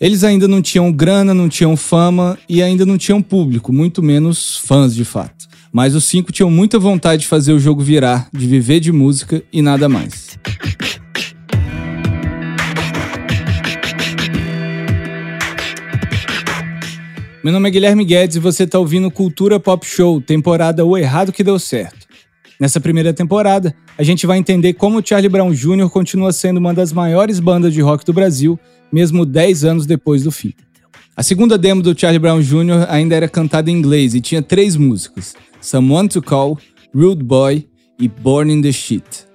Eles ainda não tinham grana, não tinham fama e ainda não tinham público, muito menos fãs de fato. Mas os cinco tinham muita vontade de fazer o jogo virar, de viver de música e nada mais. Meu nome é Guilherme Guedes e você está ouvindo Cultura Pop Show, temporada O Errado Que Deu Certo. Nessa primeira temporada, a gente vai entender como o Charlie Brown Jr. continua sendo uma das maiores bandas de rock do Brasil, mesmo 10 anos depois do fim. A segunda demo do Charlie Brown Jr. ainda era cantada em inglês e tinha três músicas: Someone to Call, Rude Boy e Born in the Shit.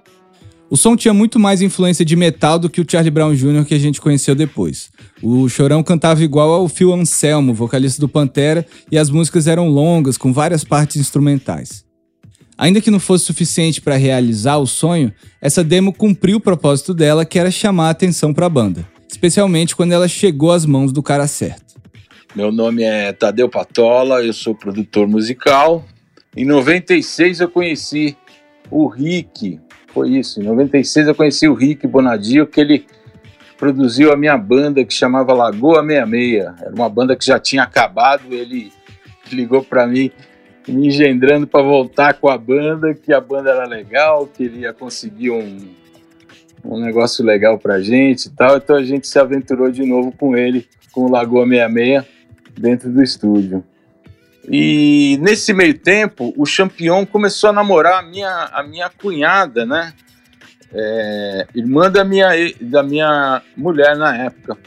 O som tinha muito mais influência de metal do que o Charlie Brown Jr. que a gente conheceu depois. O Chorão cantava igual ao Phil Anselmo, vocalista do Pantera, e as músicas eram longas, com várias partes instrumentais. Ainda que não fosse suficiente para realizar o sonho, essa demo cumpriu o propósito dela, que era chamar a atenção para a banda, especialmente quando ela chegou às mãos do cara certo. Meu nome é Tadeu Patola, eu sou produtor musical. Em 96 eu conheci o Rick, foi isso, em 96 eu conheci o Rick Bonadio, que ele produziu a minha banda que chamava Lagoa 66. Era uma banda que já tinha acabado, ele ligou para mim me engendrando para voltar com a banda, que a banda era legal, que ele ia conseguir um, um negócio legal pra gente e tal. Então a gente se aventurou de novo com ele, com o Lagoa 66, dentro do estúdio. E nesse meio tempo, o Champion começou a namorar a minha, a minha cunhada, né? É, irmã da minha, da minha mulher na época.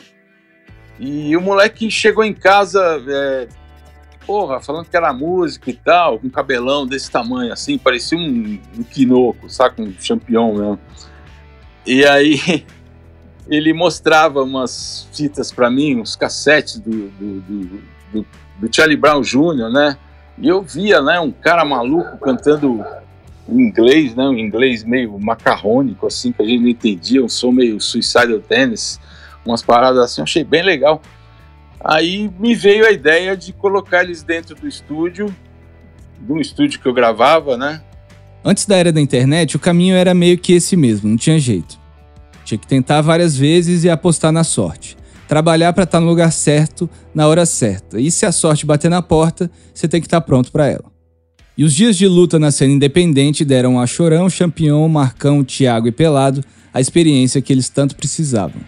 E o moleque chegou em casa é, porra, falando que era música e tal, com um cabelão desse tamanho assim, parecia um, um quinoco, saca? Um champion mesmo. E aí ele mostrava umas fitas para mim, uns cassetes do, do, do, do, do Charlie Brown Jr., né? E eu via, né, um cara maluco cantando em inglês, né, um inglês meio macarrônico, assim, que a gente não entendia, um som meio Suicidal Tennis, umas paradas assim, eu achei bem legal. Aí me veio a ideia de colocar eles dentro do estúdio, de um estúdio que eu gravava, né? Antes da era da internet, o caminho era meio que esse mesmo, não tinha jeito. Tinha que tentar várias vezes e apostar na sorte. Trabalhar para estar tá no lugar certo, na hora certa. E se a sorte bater na porta, você tem que estar tá pronto para ela. E os dias de luta na cena independente deram a Chorão, Champion, Marcão, Thiago e Pelado a experiência que eles tanto precisavam.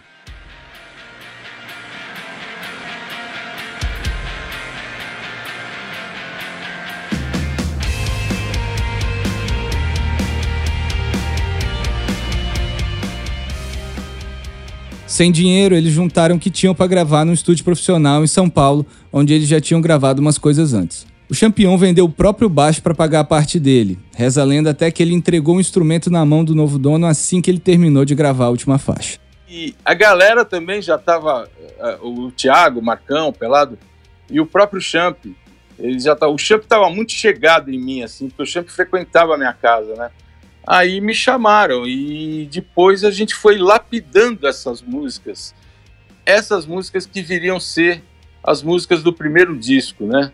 Sem dinheiro, eles juntaram o que tinham para gravar num estúdio profissional em São Paulo, onde eles já tinham gravado umas coisas antes. O Champion vendeu o próprio baixo para pagar a parte dele. Reza a lenda até que ele entregou o um instrumento na mão do novo dono assim que ele terminou de gravar a última faixa. E a galera também já estava, uh, o Thiago, o Marcão, o Pelado, e o próprio Champ. Ele já tá, o Champ estava muito chegado em mim, assim, porque o Champ frequentava a minha casa, né? Aí me chamaram e depois a gente foi lapidando essas músicas. Essas músicas que viriam ser as músicas do primeiro disco, né?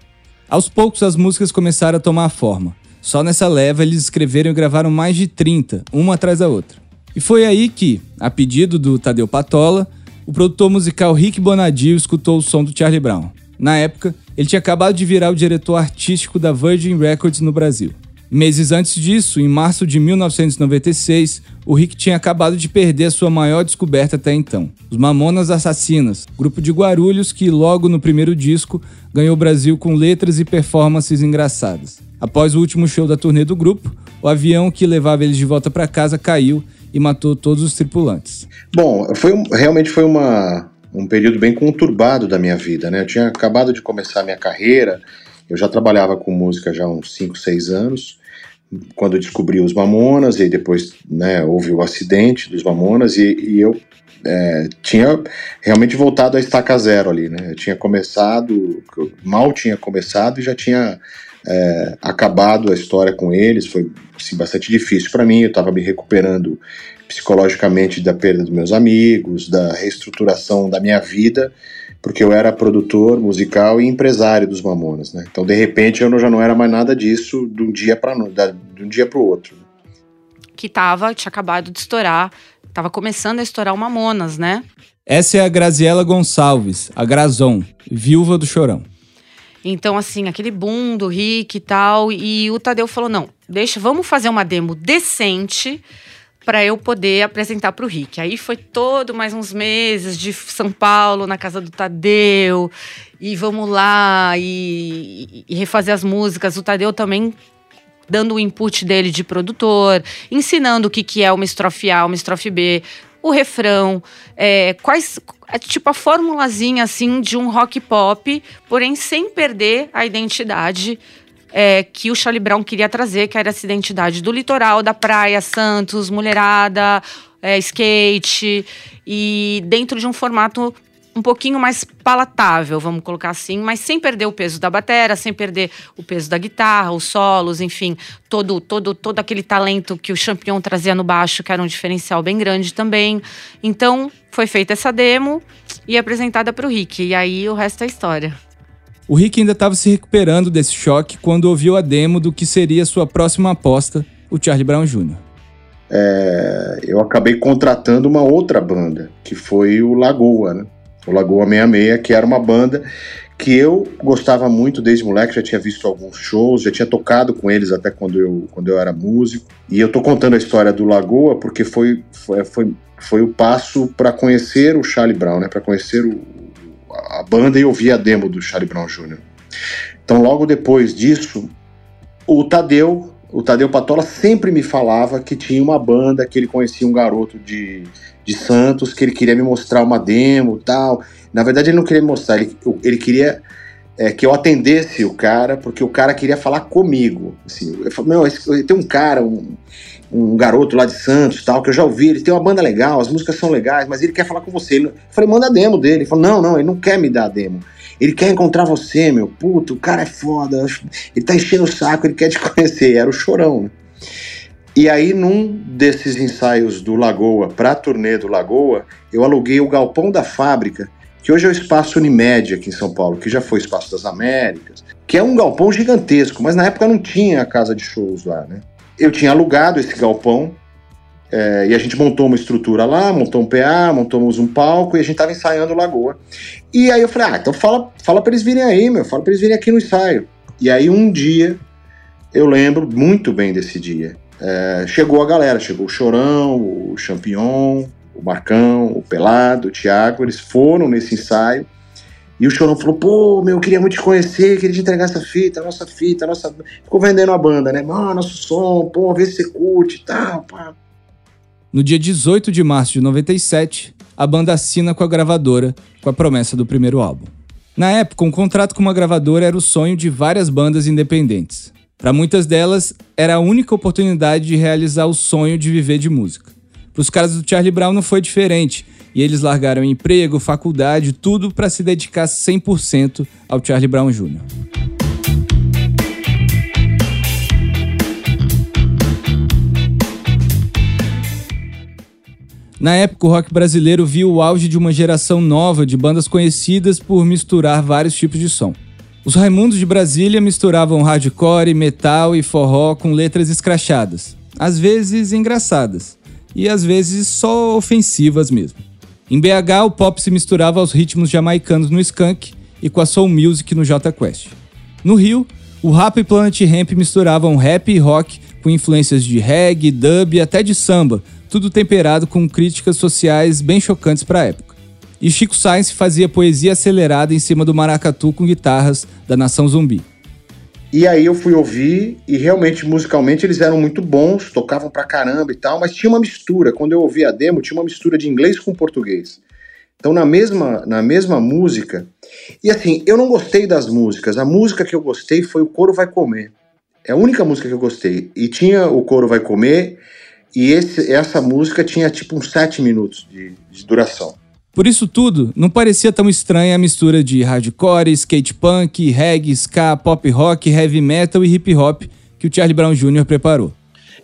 Aos poucos as músicas começaram a tomar forma. Só nessa leva eles escreveram e gravaram mais de 30, uma atrás da outra. E foi aí que, a pedido do Tadeu Patola, o produtor musical Rick Bonadio escutou o som do Charlie Brown. Na época, ele tinha acabado de virar o diretor artístico da Virgin Records no Brasil. Meses antes disso, em março de 1996, o Rick tinha acabado de perder a sua maior descoberta até então: os Mamonas Assassinas, grupo de Guarulhos que, logo no primeiro disco, ganhou o Brasil com letras e performances engraçadas. Após o último show da turnê do grupo, o avião que levava eles de volta para casa caiu e matou todos os tripulantes. Bom, foi um, realmente foi uma, um período bem conturbado da minha vida, né? Eu tinha acabado de começar a minha carreira, eu já trabalhava com música já há uns 5, 6 anos, quando descobri os Mamonas, e depois né, houve o acidente dos Mamonas, e, e eu é, tinha realmente voltado a estaca zero ali, né? Eu tinha começado, mal tinha começado e já tinha é, acabado a história com eles. Foi assim, bastante difícil para mim. Eu estava me recuperando psicologicamente da perda dos meus amigos, da reestruturação da minha vida porque eu era produtor musical e empresário dos Mamonas, né? Então, de repente, eu já não era mais nada disso de um dia para de um dia para o outro. Que tava, tinha acabado de estourar, tava começando a estourar o Mamonas, né? Essa é a Graziela Gonçalves, a Grazon, viúva do Chorão. Então, assim, aquele boom do Rick e tal. E o Tadeu falou: não, deixa, vamos fazer uma demo decente para eu poder apresentar para o Rick. Aí foi todo mais uns meses de São Paulo na casa do Tadeu e vamos lá e, e refazer as músicas. O Tadeu também dando o input dele de produtor, ensinando o que, que é uma estrofe A, uma estrofe B, o refrão, é, quais, é, tipo a formulazinha assim de um rock pop, porém sem perder a identidade é, que o Charlie Brown queria trazer, que era essa identidade do litoral, da praia, Santos, mulherada, é, skate, e dentro de um formato um pouquinho mais palatável, vamos colocar assim, mas sem perder o peso da bateria, sem perder o peso da guitarra, os solos, enfim, todo todo todo aquele talento que o Champion trazia no baixo, que era um diferencial bem grande também. Então, foi feita essa demo e apresentada para o Rick, e aí o resto é história. O Rick ainda estava se recuperando desse choque quando ouviu a demo do que seria sua próxima aposta, o Charlie Brown Jr. É, eu acabei contratando uma outra banda, que foi o Lagoa, né? o Lagoa 66, que era uma banda que eu gostava muito desde moleque, já tinha visto alguns shows, já tinha tocado com eles até quando eu, quando eu era músico. E eu tô contando a história do Lagoa porque foi, foi, foi, foi o passo para conhecer o Charlie Brown, né? para conhecer o, a banda e ouvir a demo do Charlie Brown Jr. Então, logo depois disso, o Tadeu, o Tadeu Patola sempre me falava que tinha uma banda, que ele conhecia um garoto de de Santos, que ele queria me mostrar uma demo tal. Na verdade, ele não queria me mostrar, ele, ele queria é, que eu atendesse o cara, porque o cara queria falar comigo. Assim, eu falei, meu, tem um cara, um, um garoto lá de Santos tal, que eu já ouvi, ele tem uma banda legal, as músicas são legais, mas ele quer falar com você. eu falei, manda a demo dele. Ele falou, não, não, ele não quer me dar a demo. Ele quer encontrar você, meu. Puto, o cara é foda. Ele tá enchendo o saco, ele quer te conhecer. Era o chorão, né? E aí, num desses ensaios do Lagoa, para a turnê do Lagoa, eu aluguei o galpão da fábrica, que hoje é o Espaço Unimed aqui em São Paulo, que já foi Espaço das Américas, que é um galpão gigantesco, mas na época não tinha a casa de shows lá, né? Eu tinha alugado esse galpão é, e a gente montou uma estrutura lá, montou um PA, montamos um palco e a gente tava ensaiando Lagoa. E aí eu falei, ah, então fala, fala pra eles virem aí, meu, fala pra eles virem aqui no ensaio. E aí um dia, eu lembro muito bem desse dia, é, chegou a galera, chegou o Chorão, o Champion, o Marcão, o Pelado, o Thiago, eles foram nesse ensaio. E o Chorão falou: pô, meu, eu queria muito te conhecer, queria te entregar essa fita, nossa fita, nossa. Ficou vendendo a banda, né? Mano, nosso som, pô, vê se você curte e tal, pá. No dia 18 de março de 97, a banda assina com a gravadora, com a promessa do primeiro álbum. Na época, um contrato com uma gravadora era o sonho de várias bandas independentes. Para muitas delas, era a única oportunidade de realizar o sonho de viver de música. Para os caras do Charlie Brown não foi diferente, e eles largaram emprego, faculdade, tudo para se dedicar 100% ao Charlie Brown Jr. Na época, o rock brasileiro viu o auge de uma geração nova de bandas conhecidas por misturar vários tipos de som. Os Raimundos de Brasília misturavam hardcore, metal e forró com letras escrachadas, às vezes engraçadas, e às vezes só ofensivas mesmo. Em BH, o pop se misturava aos ritmos jamaicanos no skunk e com a soul music no J Quest. No Rio, o rap e Planet Ramp misturavam rap e rock com influências de reggae, dub e até de samba, tudo temperado com críticas sociais bem chocantes para a época. E Chico Sainz fazia poesia acelerada em cima do maracatu com guitarras da Nação Zumbi. E aí eu fui ouvir e realmente musicalmente eles eram muito bons, tocavam pra caramba e tal, mas tinha uma mistura. Quando eu ouvi a demo, tinha uma mistura de inglês com português. Então na mesma na mesma música. E assim, eu não gostei das músicas. A música que eu gostei foi o Coro vai comer. É a única música que eu gostei. E tinha o Coro vai comer e esse, essa música tinha tipo uns sete minutos de, de duração. Por isso tudo, não parecia tão estranha a mistura de hardcore, skate punk, reggae, ska, pop rock, heavy metal e hip hop que o Charlie Brown Jr. preparou.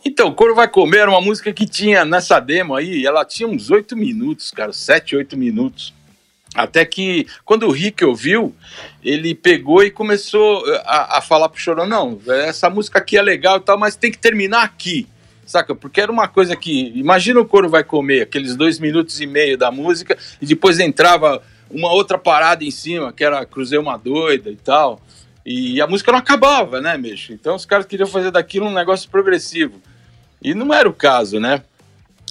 Então, Coro Vai Comer era uma música que tinha nessa demo aí, ela tinha uns oito minutos, cara, sete, oito minutos. Até que, quando o Rick ouviu, ele pegou e começou a, a falar pro Chorão, não, essa música aqui é legal e tal, mas tem que terminar aqui. Saca? Porque era uma coisa que. Imagina o coro vai comer, aqueles dois minutos e meio da música, e depois entrava uma outra parada em cima, que era Cruzei uma Doida e tal. E a música não acabava, né, bicho? Então os caras queriam fazer daquilo um negócio progressivo. E não era o caso, né?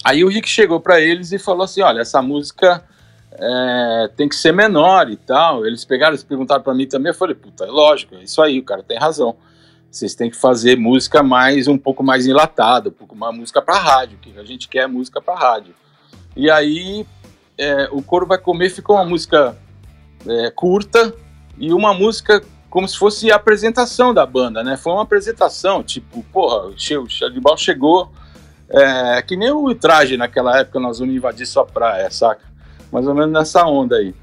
Aí o Rick chegou para eles e falou assim: olha, essa música é, tem que ser menor e tal. Eles pegaram e perguntaram para mim também. Eu falei: puta, é lógico, é isso aí, o cara tem razão. Vocês têm que fazer música mais um pouco mais enlatada, um mais música para rádio, que a gente quer música para rádio. E aí é, o Coro Vai Comer ficou uma música é, curta e uma música como se fosse a apresentação da banda, né? Foi uma apresentação, tipo, porra, o Charlie chegou, é, que nem o traje naquela época, nós vamos invadir sua praia, saca? Mais ou menos nessa onda aí.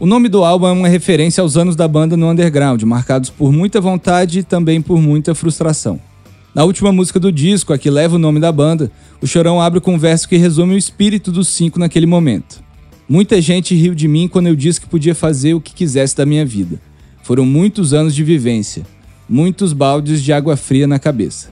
O nome do álbum é uma referência aos anos da banda no underground, marcados por muita vontade e também por muita frustração. Na última música do disco, a que leva o nome da banda, o Chorão abre com um verso que resume o espírito dos cinco naquele momento. Muita gente riu de mim quando eu disse que podia fazer o que quisesse da minha vida. Foram muitos anos de vivência, muitos baldes de água fria na cabeça.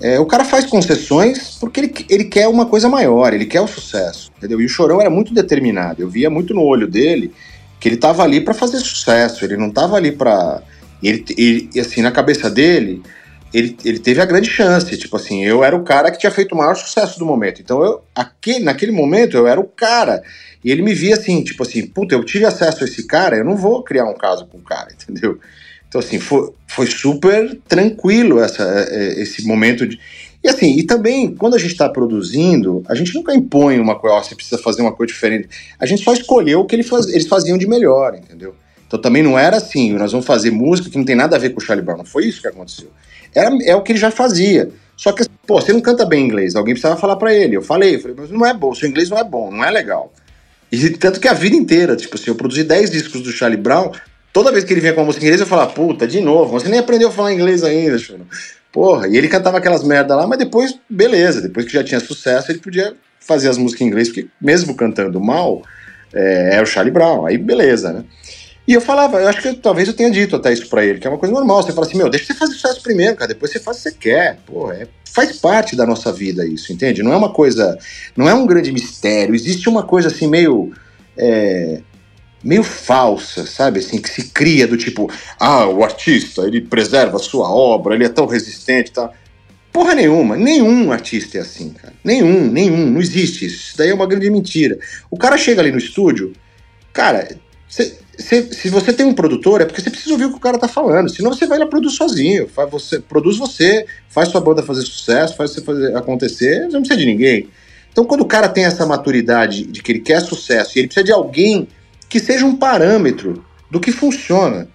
É, o cara faz concessões porque ele, ele quer uma coisa maior, ele quer o sucesso, entendeu? E o Chorão era muito determinado, eu via muito no olho dele que ele estava ali para fazer sucesso, ele não estava ali para ele, ele, assim, na cabeça dele, ele, ele teve a grande chance, tipo assim, eu era o cara que tinha feito o maior sucesso do momento, então eu, aquele, naquele momento eu era o cara, e ele me via assim, tipo assim, puta, eu tive acesso a esse cara, eu não vou criar um caso com o cara, entendeu? Então, assim, foi, foi super tranquilo essa, é, é, esse momento de. E assim, e também, quando a gente está produzindo, a gente nunca impõe uma coisa, ó, você precisa fazer uma coisa diferente. A gente só escolheu o que ele faz, eles faziam de melhor, entendeu? Então também não era assim, nós vamos fazer música que não tem nada a ver com o Charlie Brown. Não foi isso que aconteceu. Era, é o que ele já fazia. Só que, pô, você não canta bem inglês, alguém precisava falar para ele. Eu falei, eu falei, mas não é bom, seu inglês não é bom, não é legal. E tanto que a vida inteira, tipo assim, eu produzi 10 discos do Charlie Brown, toda vez que ele vinha com uma música em inglês, eu falava, puta, de novo, você nem aprendeu a falar inglês ainda, Choro. Porra, e ele cantava aquelas merda lá, mas depois, beleza, depois que já tinha sucesso, ele podia fazer as músicas em inglês, porque mesmo cantando mal, é, é o Charlie Brown, aí beleza, né? E eu falava, eu acho que talvez eu tenha dito até isso pra ele, que é uma coisa normal. Você fala assim, meu, deixa você fazer sucesso primeiro, cara, depois você faz o que você quer. Pô, é, faz parte da nossa vida isso, entende? Não é uma coisa, não é um grande mistério. Existe uma coisa assim meio. É, meio falsa, sabe? Assim, que se cria do tipo, ah, o artista, ele preserva a sua obra, ele é tão resistente, tá? Porra nenhuma, nenhum artista é assim, cara. Nenhum, nenhum, não existe isso. Isso daí é uma grande mentira. O cara chega ali no estúdio, cara, cê, cê, se você tem um produtor, é porque você precisa ouvir o que o cara tá falando. Senão você vai lá produzir sozinho. Faz você, produz você, faz sua banda fazer sucesso, faz você fazer acontecer, não precisa de ninguém. Então, quando o cara tem essa maturidade de que ele quer sucesso e ele precisa de alguém que seja um parâmetro do que funciona.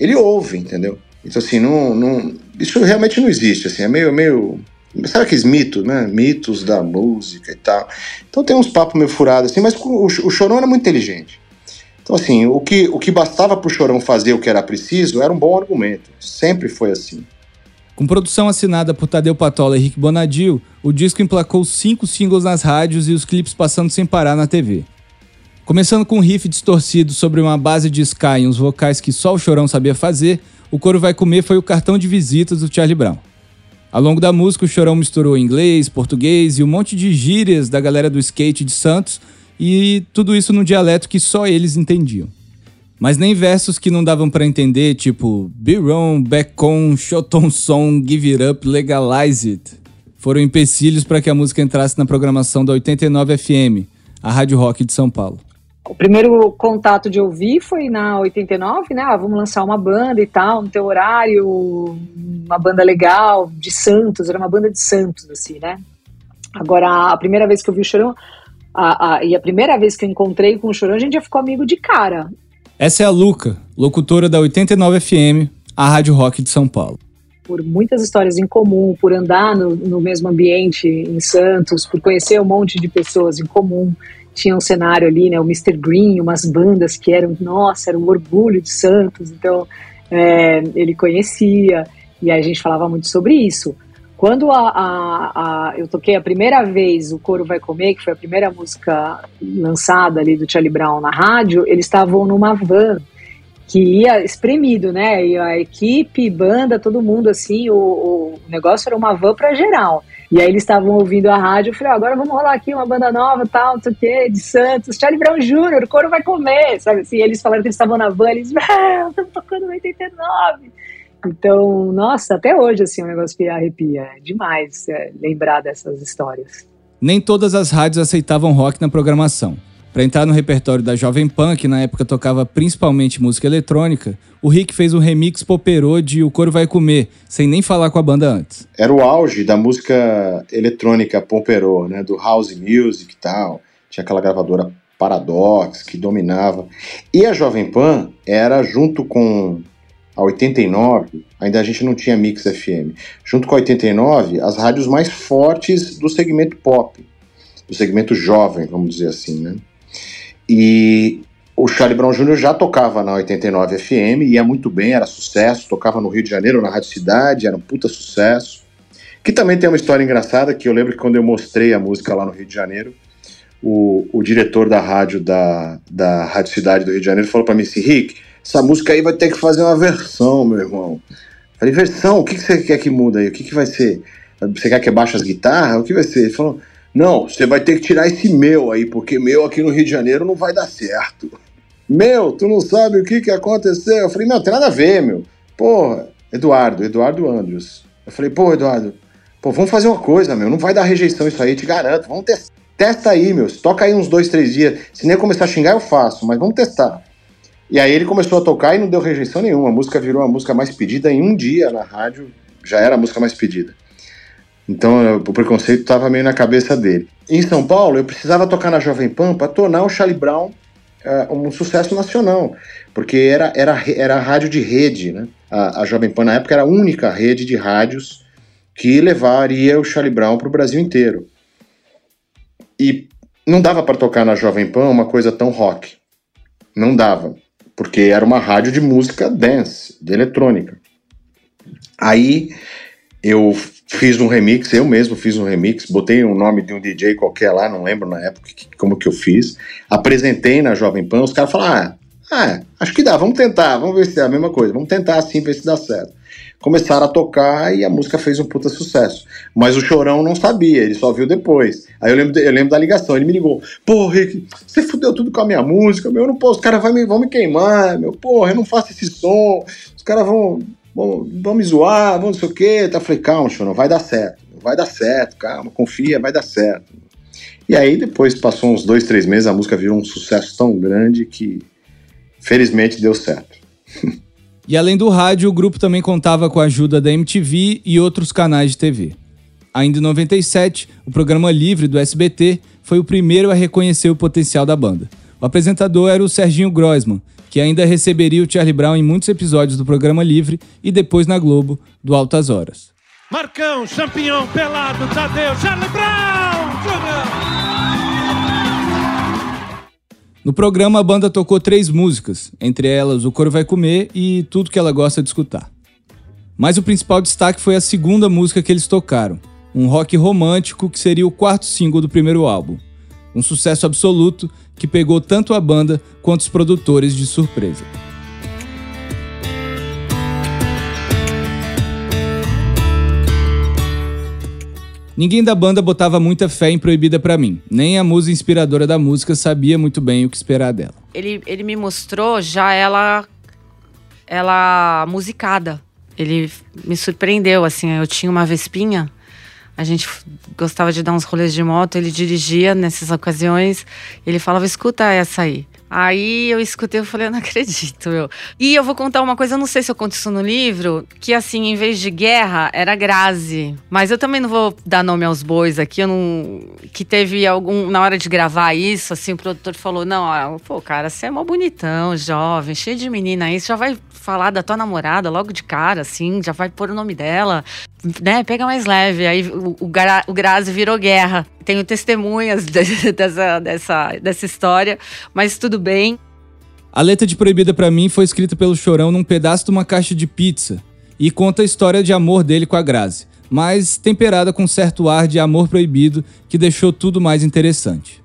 Ele ouve, entendeu? Então, assim, não, não, isso realmente não existe, assim, é meio, meio, sabe aqueles mitos, né? Mitos da música e tal. Então tem uns papos meio furados, assim, mas o, o Chorão era muito inteligente. Então, assim, o que, o que bastava pro Chorão fazer o que era preciso era um bom argumento. Sempre foi assim. Com produção assinada por Tadeu Patola e Rick Bonadio, o disco emplacou cinco singles nas rádios e os clipes passando sem parar na TV. Começando com um riff distorcido sobre uma base de ska e uns vocais que só o Chorão sabia fazer, o Coro Vai Comer foi o cartão de visitas do Charlie Brown. Ao longo da música, o Chorão misturou inglês, português e um monte de gírias da galera do skate de Santos, e tudo isso num dialeto que só eles entendiam. Mas nem versos que não davam para entender, tipo Wrong, Back On, Song, Give It Up, Legalize It, foram empecilhos para que a música entrasse na programação da 89 FM, a Rádio Rock de São Paulo o primeiro contato de ouvir foi na 89, né? Ah, vamos lançar uma banda e tal, no teu horário, uma banda legal, de Santos, era uma banda de Santos, assim, né? Agora, a primeira vez que eu vi o Chorão, a, a, e a primeira vez que eu encontrei com o Chorão, a gente já ficou amigo de cara. Essa é a Luca, locutora da 89 FM, a Rádio Rock de São Paulo. Por muitas histórias em comum, por andar no, no mesmo ambiente em Santos, por conhecer um monte de pessoas em comum tinha um cenário ali, né, o Mr. Green, umas bandas que eram, nossa, era um orgulho de Santos, então é, ele conhecia, e a gente falava muito sobre isso. Quando a, a, a, eu toquei a primeira vez o Coro Vai Comer, que foi a primeira música lançada ali do Charlie Brown na rádio, eles estavam numa van que ia espremido, né? E a equipe, banda, todo mundo assim, o, o negócio era uma van para geral. E aí eles estavam ouvindo a rádio, eu falei, ah, agora vamos rolar aqui uma banda nova, tal, não sei o quê, de Santos, Charlie Brown Jr., o coro vai comer, sabe assim? eles falaram que eles estavam na van, eles, ah, estamos tocando 89. Então, nossa, até hoje, assim, o um negócio que arrepia. É demais é, lembrar dessas histórias. Nem todas as rádios aceitavam rock na programação. Para entrar no repertório da Jovem Pan, que na época tocava principalmente música eletrônica, o Rick fez um remix poperô de O Coro Vai Comer, sem nem falar com a banda antes. Era o auge da música eletrônica poperô, né, do house music e tal. Tinha aquela gravadora Paradox que dominava. E a Jovem Pan era junto com a 89, ainda a gente não tinha Mix FM. Junto com a 89, as rádios mais fortes do segmento pop, do segmento jovem, vamos dizer assim, né? E o Charlie Brown Jr. já tocava na 89 FM, ia muito bem, era sucesso, tocava no Rio de Janeiro, na Rádio Cidade, era um puta sucesso. Que também tem uma história engraçada, que eu lembro que quando eu mostrei a música lá no Rio de Janeiro, o, o diretor da rádio da, da Rádio Cidade do Rio de Janeiro falou para mim assim, Rick, essa música aí vai ter que fazer uma versão, meu irmão. falei, versão? O que, que você quer que muda aí? O que, que vai ser? Você quer que baixe as guitarras? O que vai ser? Ele falou, não, você vai ter que tirar esse meu aí, porque meu aqui no Rio de Janeiro não vai dar certo. Meu, tu não sabe o que, que aconteceu? Eu falei, não, tem nada a ver, meu. Porra, Eduardo, Eduardo Andrews. Eu falei, pô, Eduardo, pô, vamos fazer uma coisa, meu. Não vai dar rejeição isso aí, te garanto. Vamos testar. Testa aí, meu. Toca aí uns dois, três dias. Se nem começar a xingar, eu faço, mas vamos testar. E aí ele começou a tocar e não deu rejeição nenhuma. A música virou a música mais pedida em um dia na rádio. Já era a música mais pedida. Então o preconceito estava meio na cabeça dele. Em São Paulo, eu precisava tocar na Jovem Pan para tornar o Charlie Brown uh, um sucesso nacional, porque era, era, era rádio de rede, né? A, a, Jovem Pan na época era a única rede de rádios que levaria o Charlie Brown para o Brasil inteiro. E não dava para tocar na Jovem Pan uma coisa tão rock. Não dava, porque era uma rádio de música dance, de eletrônica. Aí eu fiz um remix, eu mesmo fiz um remix, botei o nome de um DJ qualquer lá, não lembro na época como que eu fiz, apresentei na Jovem Pan, os caras falaram, ah, ah, acho que dá, vamos tentar, vamos ver se é a mesma coisa, vamos tentar assim, ver se dá certo. Começaram a tocar e a música fez um puta sucesso. Mas o Chorão não sabia, ele só viu depois. Aí eu lembro, eu lembro da ligação, ele me ligou, pô, Rick, você fudeu tudo com a minha música, meu, eu não posso, os caras vão me, vão me queimar, meu, porra, eu não faço esse som, os caras vão vamos me zoar, vamos não sei o quê. Tá, falei, calma, não vai dar certo, vai dar certo, calma, confia, vai dar certo. E aí depois passou uns dois, três meses, a música virou um sucesso tão grande que felizmente deu certo. e além do rádio, o grupo também contava com a ajuda da MTV e outros canais de TV. Ainda em 97, o programa Livre do SBT foi o primeiro a reconhecer o potencial da banda. O apresentador era o Serginho Groisman, que ainda receberia o Charlie Brown em muitos episódios do programa Livre e depois na Globo, do Altas Horas. Marcão, Champignon, Pelado, Tadeu, Charlie Brown. No programa, a banda tocou três músicas, entre elas O Coro Vai Comer e Tudo Que Ela Gosta de Escutar. Mas o principal destaque foi a segunda música que eles tocaram, um rock romântico que seria o quarto single do primeiro álbum. Um sucesso absoluto que pegou tanto a banda quanto os produtores de surpresa. Ninguém da banda botava muita fé em Proibida para mim. Nem a musa inspiradora da música sabia muito bem o que esperar dela. Ele, ele me mostrou já ela ela musicada. Ele me surpreendeu assim, eu tinha uma Vespinha a gente gostava de dar uns rolês de moto, ele dirigia nessas ocasiões, ele falava, escuta essa aí. Aí eu escutei, eu falei, eu não acredito, meu. E eu vou contar uma coisa, eu não sei se eu conto isso no livro, que assim, em vez de guerra, era Grazi. Mas eu também não vou dar nome aos bois aqui, eu não. Que teve algum. Na hora de gravar isso, assim, o produtor falou: não, pô, cara, você é mó bonitão, jovem, cheio de menina aí, você já vai falar da tua namorada logo de cara, assim, já vai pôr o nome dela, né? Pega mais leve. Aí o, o, o Grazi virou guerra. Tenho testemunhas de, dessa, dessa, dessa história, mas tudo bem. A letra de Proibida para mim foi escrita pelo Chorão num pedaço de uma caixa de pizza e conta a história de amor dele com a Grazi, mas temperada com certo ar de amor proibido que deixou tudo mais interessante.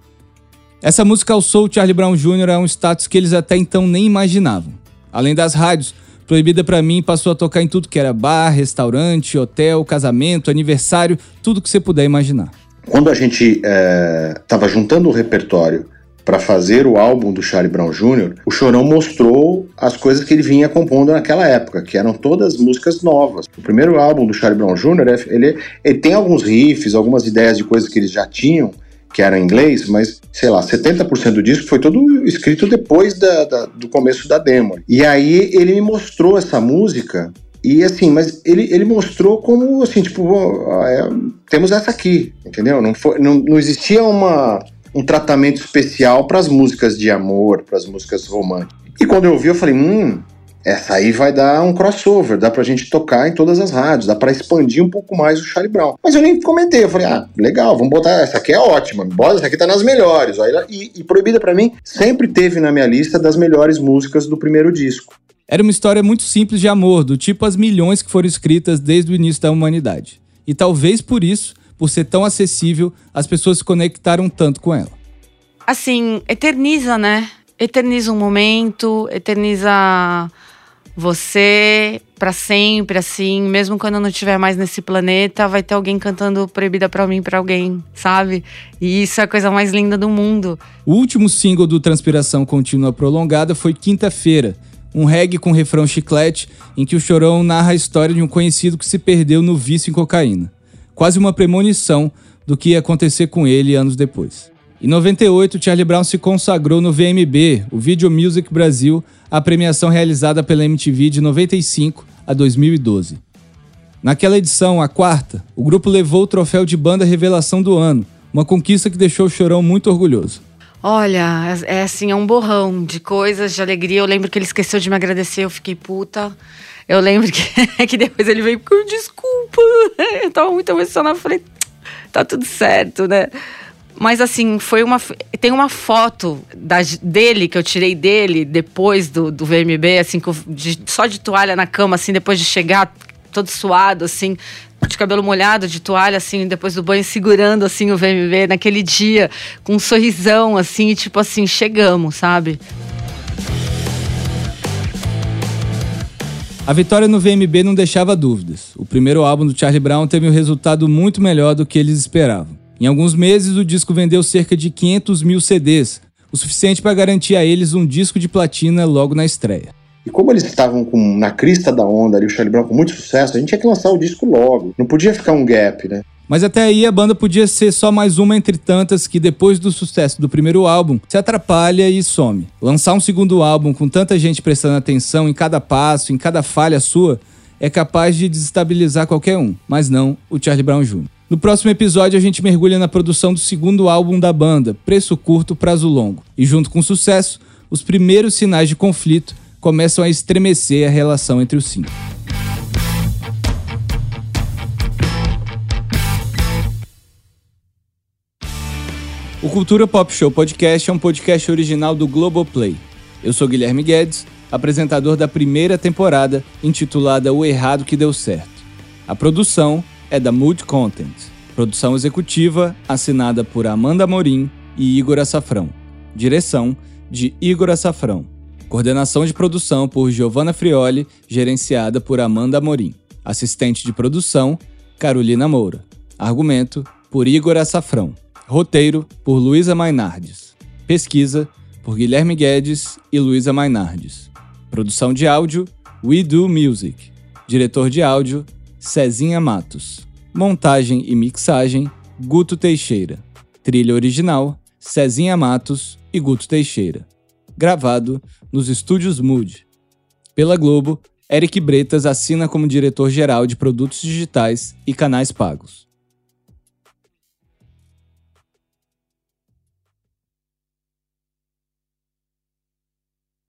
Essa música alçou Charlie Brown Jr. a um status que eles até então nem imaginavam. Além das rádios, Proibida para mim passou a tocar em tudo que era bar, restaurante, hotel, casamento, aniversário, tudo que você puder imaginar. Quando a gente estava é, juntando o repertório para fazer o álbum do Charlie Brown Jr., o Chorão mostrou as coisas que ele vinha compondo naquela época, que eram todas músicas novas. O primeiro álbum do Charlie Brown Jr., ele, ele tem alguns riffs, algumas ideias de coisas que eles já tinham, que era em inglês, mas sei lá, 70% do disco foi todo escrito depois da, da, do começo da demo. E aí ele me mostrou essa música e assim, mas ele, ele mostrou como assim, tipo, é, temos essa aqui, entendeu? Não, foi, não, não existia uma, um tratamento especial para as músicas de amor, para as músicas românticas. E quando eu ouvi, eu falei, hum, essa aí vai dar um crossover, dá pra gente tocar em todas as rádios, dá pra expandir um pouco mais o Charlie Brown. Mas eu nem comentei, eu falei, ah, legal, vamos botar, essa aqui é ótima, bota, essa aqui tá nas melhores. E, e Proibida para mim sempre teve na minha lista das melhores músicas do primeiro disco. Era uma história muito simples de amor, do tipo as milhões que foram escritas desde o início da humanidade. E talvez por isso, por ser tão acessível, as pessoas se conectaram tanto com ela. Assim, eterniza, né? Eterniza um momento, eterniza você para sempre, assim, mesmo quando eu não estiver mais nesse planeta, vai ter alguém cantando Proibida para mim, para alguém, sabe? E isso é a coisa mais linda do mundo. O último single do Transpiração Contínua Prolongada foi Quinta-feira, um reggae com refrão chiclete em que o Chorão narra a história de um conhecido que se perdeu no vício em cocaína. Quase uma premonição do que ia acontecer com ele anos depois. Em 98, Charlie Brown se consagrou no VMB, o Video Music Brasil, a premiação realizada pela MTV de 95 a 2012. Naquela edição, a quarta, o grupo levou o troféu de banda revelação do ano, uma conquista que deixou o Chorão muito orgulhoso. Olha, é, é assim, é um borrão de coisas, de alegria. Eu lembro que ele esqueceu de me agradecer, eu fiquei puta. Eu lembro que, que depois ele veio desculpa. Eu tava muito emocionada, falei, tá tudo certo, né? Mas assim, foi uma. Tem uma foto da, dele que eu tirei dele depois do, do VMB, assim, de, só de toalha na cama, assim, depois de chegar todo suado, assim, de cabelo molhado, de toalha, assim, depois do banho, segurando, assim, o VMB naquele dia, com um sorrisão, assim, e tipo assim, chegamos, sabe? A vitória no VMB não deixava dúvidas. O primeiro álbum do Charlie Brown teve um resultado muito melhor do que eles esperavam. Em alguns meses, o disco vendeu cerca de 500 mil CDs, o suficiente para garantir a eles um disco de platina logo na estreia. E como eles estavam com, na crista da onda ali, o Charlie Brown com muito sucesso, a gente tinha que lançar o disco logo. Não podia ficar um gap, né? Mas até aí a banda podia ser só mais uma entre tantas que, depois do sucesso do primeiro álbum, se atrapalha e some. Lançar um segundo álbum com tanta gente prestando atenção em cada passo, em cada falha sua, é capaz de desestabilizar qualquer um, mas não o Charlie Brown Jr. No próximo episódio, a gente mergulha na produção do segundo álbum da banda, Preço Curto, Prazo Longo. E junto com o sucesso, os primeiros sinais de conflito começam a estremecer a relação entre os cinco. O Cultura Pop Show Podcast é um podcast original do Globoplay. Eu sou Guilherme Guedes, apresentador da primeira temporada, intitulada O Errado que Deu Certo. A produção é da Mood Content. Produção executiva assinada por Amanda Morim e Igor Açafrão. Direção de Igor Açafrão. Coordenação de produção por Giovanna Frioli, gerenciada por Amanda Morim. Assistente de produção, Carolina Moura. Argumento, por Igor Açafrão. Roteiro, por Luísa Mainardes. Pesquisa, por Guilherme Guedes e Luísa Mainardes. Produção de áudio, We Do Music. Diretor de áudio, Cezinha Matos. Montagem e mixagem, Guto Teixeira. Trilha original, Cezinha Matos e Guto Teixeira. Gravado nos estúdios Mood. Pela Globo, Eric Bretas assina como diretor-geral de produtos digitais e canais pagos.